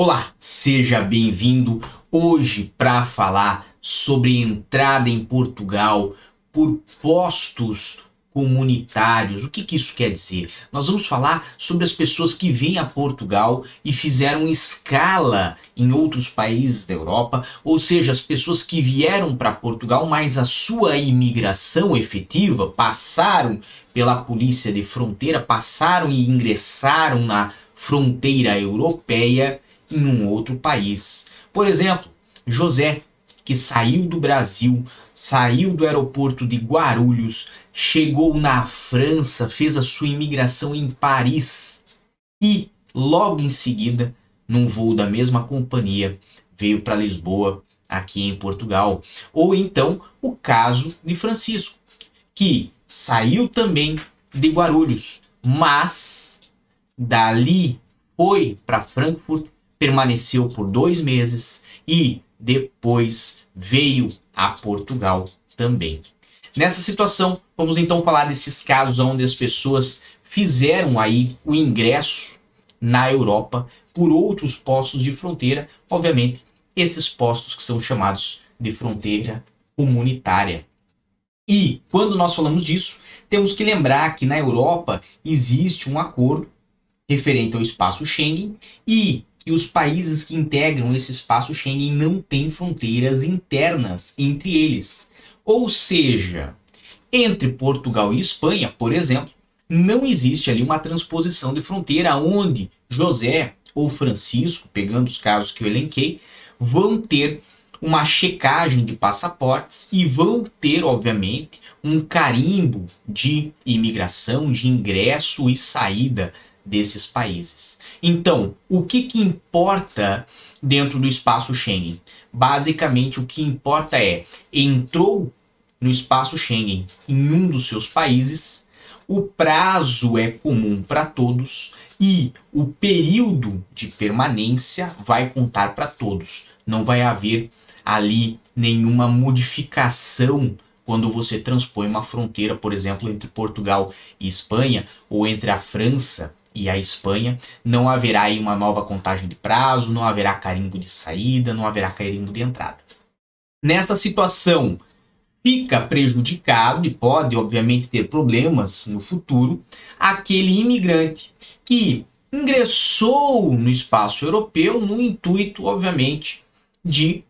Olá, seja bem-vindo hoje para falar sobre entrada em Portugal por postos comunitários. O que, que isso quer dizer? Nós vamos falar sobre as pessoas que vêm a Portugal e fizeram escala em outros países da Europa, ou seja, as pessoas que vieram para Portugal, mas a sua imigração efetiva passaram pela polícia de fronteira, passaram e ingressaram na fronteira europeia em um outro país. Por exemplo, José, que saiu do Brasil, saiu do aeroporto de Guarulhos, chegou na França, fez a sua imigração em Paris e, logo em seguida, num voo da mesma companhia, veio para Lisboa, aqui em Portugal. Ou então o caso de Francisco, que saiu também de Guarulhos, mas dali foi para Frankfurt permaneceu por dois meses e depois veio a Portugal também. Nessa situação, vamos então falar desses casos onde as pessoas fizeram aí o ingresso na Europa por outros postos de fronteira, obviamente, esses postos que são chamados de fronteira comunitária. E quando nós falamos disso, temos que lembrar que na Europa existe um acordo referente ao espaço Schengen e que os países que integram esse espaço Schengen não têm fronteiras internas entre eles. Ou seja, entre Portugal e Espanha, por exemplo, não existe ali uma transposição de fronteira onde José ou Francisco, pegando os casos que eu elenquei, vão ter uma checagem de passaportes e vão ter, obviamente, um carimbo de imigração, de ingresso e saída desses países. Então, o que, que importa dentro do espaço Schengen? Basicamente, o que importa é entrou no espaço Schengen em um dos seus países, o prazo é comum para todos e o período de permanência vai contar para todos. Não vai haver ali nenhuma modificação quando você transpõe uma fronteira, por exemplo, entre Portugal e Espanha ou entre a França e a Espanha, não haverá aí uma nova contagem de prazo, não haverá carimbo de saída, não haverá carimbo de entrada. Nessa situação, fica prejudicado e pode, obviamente, ter problemas no futuro aquele imigrante que ingressou no espaço europeu no intuito, obviamente, de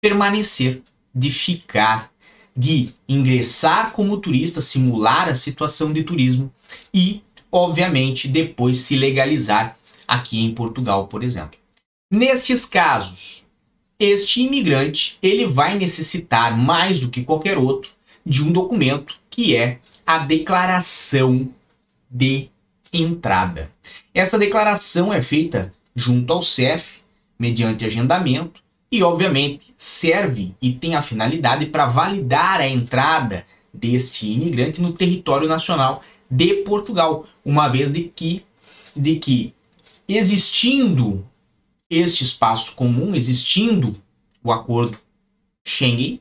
permanecer, de ficar, de ingressar como turista, simular a situação de turismo e obviamente depois se legalizar aqui em Portugal, por exemplo. Nestes casos, este imigrante ele vai necessitar mais do que qualquer outro de um documento que é a declaração de entrada. Essa declaração é feita junto ao CEF mediante agendamento e obviamente serve e tem a finalidade para validar a entrada deste imigrante no território nacional de Portugal, uma vez de que, de que existindo este espaço comum, existindo o acordo Schengen,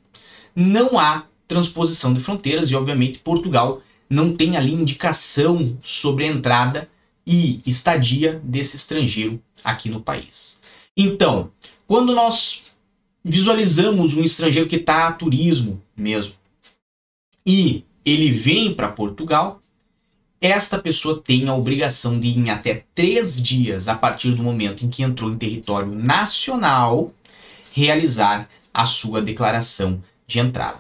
não há transposição de fronteiras e, obviamente, Portugal não tem ali indicação sobre a entrada e estadia desse estrangeiro aqui no país. Então, quando nós visualizamos um estrangeiro que está a turismo mesmo e ele vem para Portugal, esta pessoa tem a obrigação de, em até três dias, a partir do momento em que entrou em território nacional, realizar a sua declaração de entrada.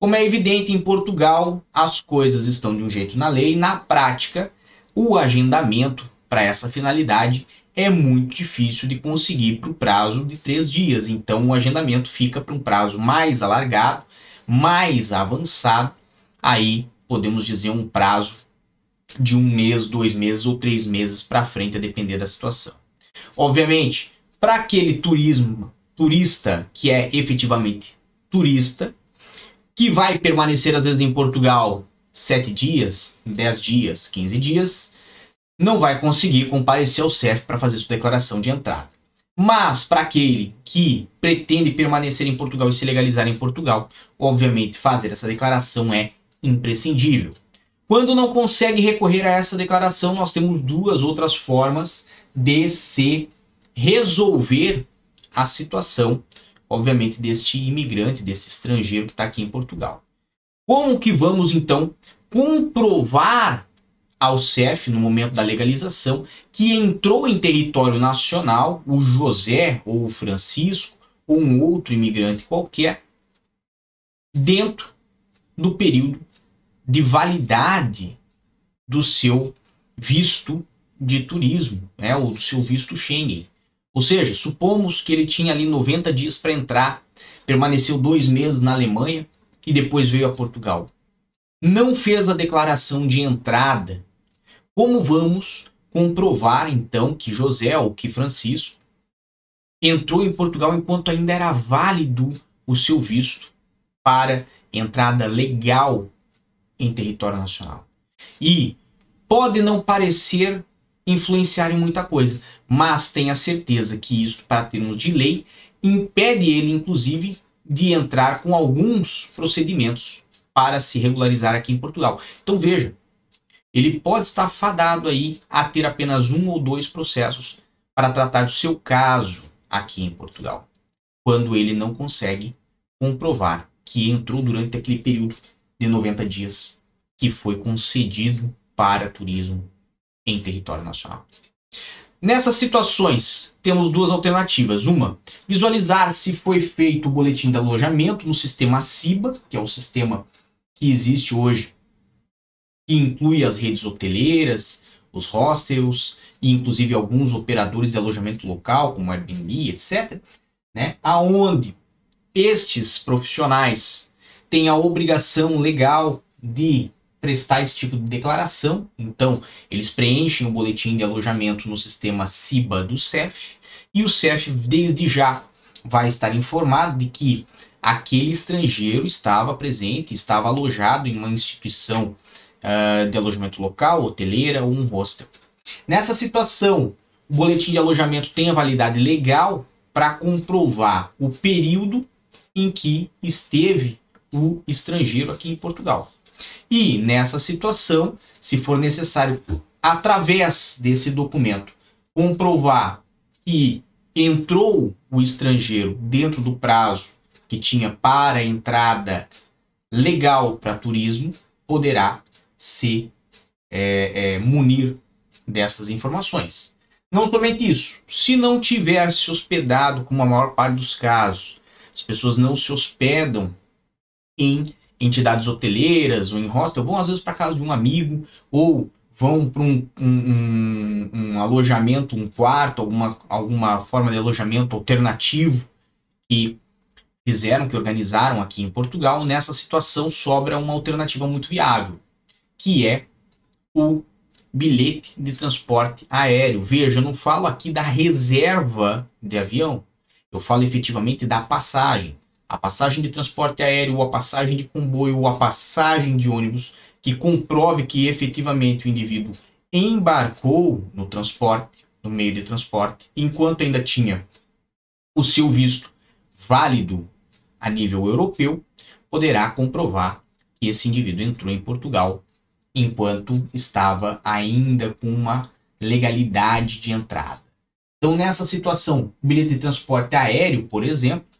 Como é evidente, em Portugal, as coisas estão de um jeito na lei, na prática, o agendamento para essa finalidade é muito difícil de conseguir para o prazo de três dias. Então, o agendamento fica para um prazo mais alargado, mais avançado. Aí podemos dizer um prazo de um mês, dois meses ou três meses para frente, a depender da situação. Obviamente, para aquele turismo turista que é efetivamente turista, que vai permanecer às vezes em Portugal sete dias, dez dias, quinze dias, não vai conseguir comparecer ao CEF para fazer sua declaração de entrada. Mas para aquele que pretende permanecer em Portugal e se legalizar em Portugal, obviamente fazer essa declaração é imprescindível. Quando não consegue recorrer a essa declaração, nós temos duas outras formas de se resolver a situação, obviamente, deste imigrante, desse estrangeiro que está aqui em Portugal. Como que vamos então comprovar ao CEF, no momento da legalização, que entrou em território nacional o José ou o Francisco ou um outro imigrante qualquer dentro do período de validade do seu visto de turismo, né, ou do seu visto Schengen. Ou seja, supomos que ele tinha ali 90 dias para entrar, permaneceu dois meses na Alemanha e depois veio a Portugal. Não fez a declaração de entrada. Como vamos comprovar então que José ou que Francisco entrou em Portugal enquanto ainda era válido o seu visto para entrada legal em território nacional? E pode não parecer influenciar em muita coisa, mas tenha certeza que isso, para termos de lei, impede ele, inclusive, de entrar com alguns procedimentos para se regularizar aqui em Portugal. Então veja, ele pode estar fadado aí a ter apenas um ou dois processos para tratar do seu caso aqui em Portugal, quando ele não consegue comprovar que entrou durante aquele período de 90 dias que foi concedido para turismo em território nacional. Nessas situações, temos duas alternativas. Uma, visualizar se foi feito o boletim de alojamento no sistema CIBA, que é o sistema que existe hoje, que inclui as redes hoteleiras, os hostels e inclusive alguns operadores de alojamento local, como Airbnb, etc., né? aonde estes profissionais têm a obrigação legal de prestar esse tipo de declaração. Então, eles preenchem o boletim de alojamento no sistema CIBA do CEF e o CEF, desde já, vai estar informado de que aquele estrangeiro estava presente, estava alojado em uma instituição uh, de alojamento local, hoteleira ou um hostel. Nessa situação, o boletim de alojamento tem a validade legal para comprovar o período em que esteve o estrangeiro aqui em Portugal. E nessa situação, se for necessário, através desse documento, comprovar que entrou o estrangeiro dentro do prazo que tinha para entrada legal para turismo, poderá se é, é, munir dessas informações. Não somente isso, se não tiver se hospedado, como a maior parte dos casos, as pessoas não se hospedam em entidades hoteleiras ou em hostel vão às vezes para casa de um amigo ou vão para um, um, um, alojamento, um quarto, alguma, alguma forma de alojamento alternativo que fizeram, que organizaram aqui em Portugal. Nessa situação sobra uma alternativa muito viável, que é o bilhete de transporte aéreo. Veja, eu não falo aqui da reserva de avião, eu falo efetivamente da passagem a passagem de transporte aéreo, a passagem de comboio, ou a passagem de ônibus, que comprove que efetivamente o indivíduo embarcou no transporte, no meio de transporte, enquanto ainda tinha o seu visto válido a nível europeu, poderá comprovar que esse indivíduo entrou em Portugal enquanto estava ainda com uma legalidade de entrada. Então, nessa situação, bilhete de transporte aéreo, por exemplo,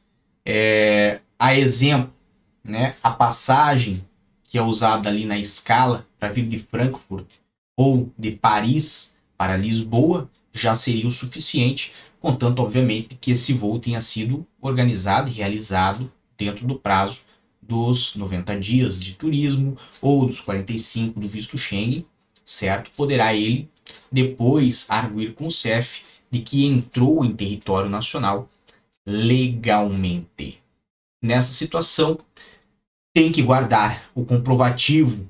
é, a exemplo, né, a passagem que é usada ali na escala para vir de Frankfurt ou de Paris para Lisboa já seria o suficiente, contanto, obviamente, que esse voo tenha sido organizado e realizado dentro do prazo dos 90 dias de turismo ou dos 45 do visto Schengen, certo? Poderá ele depois arguir com o CEF de que entrou em território nacional legalmente. Nessa situação, tem que guardar o comprovativo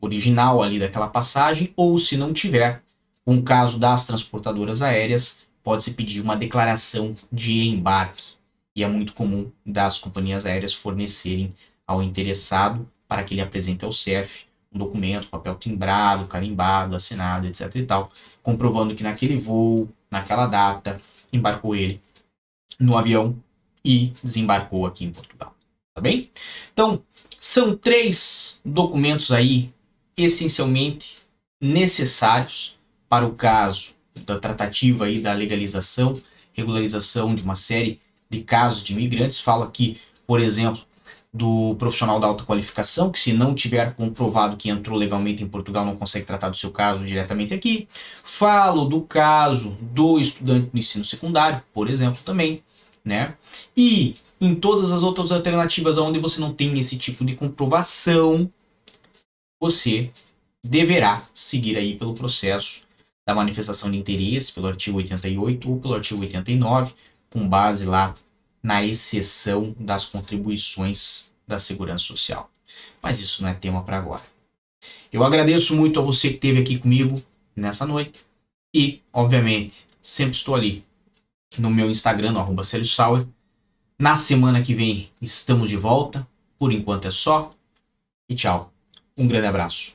original ali daquela passagem, ou se não tiver, um caso das transportadoras aéreas, pode-se pedir uma declaração de embarque. E é muito comum das companhias aéreas fornecerem ao interessado para que ele apresente ao CEF um documento, papel timbrado, carimbado, assinado, etc e tal, comprovando que naquele voo, naquela data, embarcou ele no avião e desembarcou aqui em Portugal. Tá bem? Então, são três documentos aí essencialmente necessários para o caso da tratativa aí da legalização regularização de uma série de casos de imigrantes. Falo aqui, por exemplo, do profissional da alta qualificação, que se não tiver comprovado que entrou legalmente em Portugal, não consegue tratar do seu caso diretamente aqui. Falo do caso do estudante do ensino secundário, por exemplo, também, né? E em todas as outras alternativas onde você não tem esse tipo de comprovação, você deverá seguir aí pelo processo da manifestação de interesse, pelo artigo 88 ou pelo artigo 89, com base lá na exceção das contribuições da Segurança Social. Mas isso não é tema para agora. Eu agradeço muito a você que esteve aqui comigo nessa noite e, obviamente, sempre estou ali no meu Instagram, no Sauer. Na semana que vem estamos de volta. Por enquanto é só. E tchau. Um grande abraço.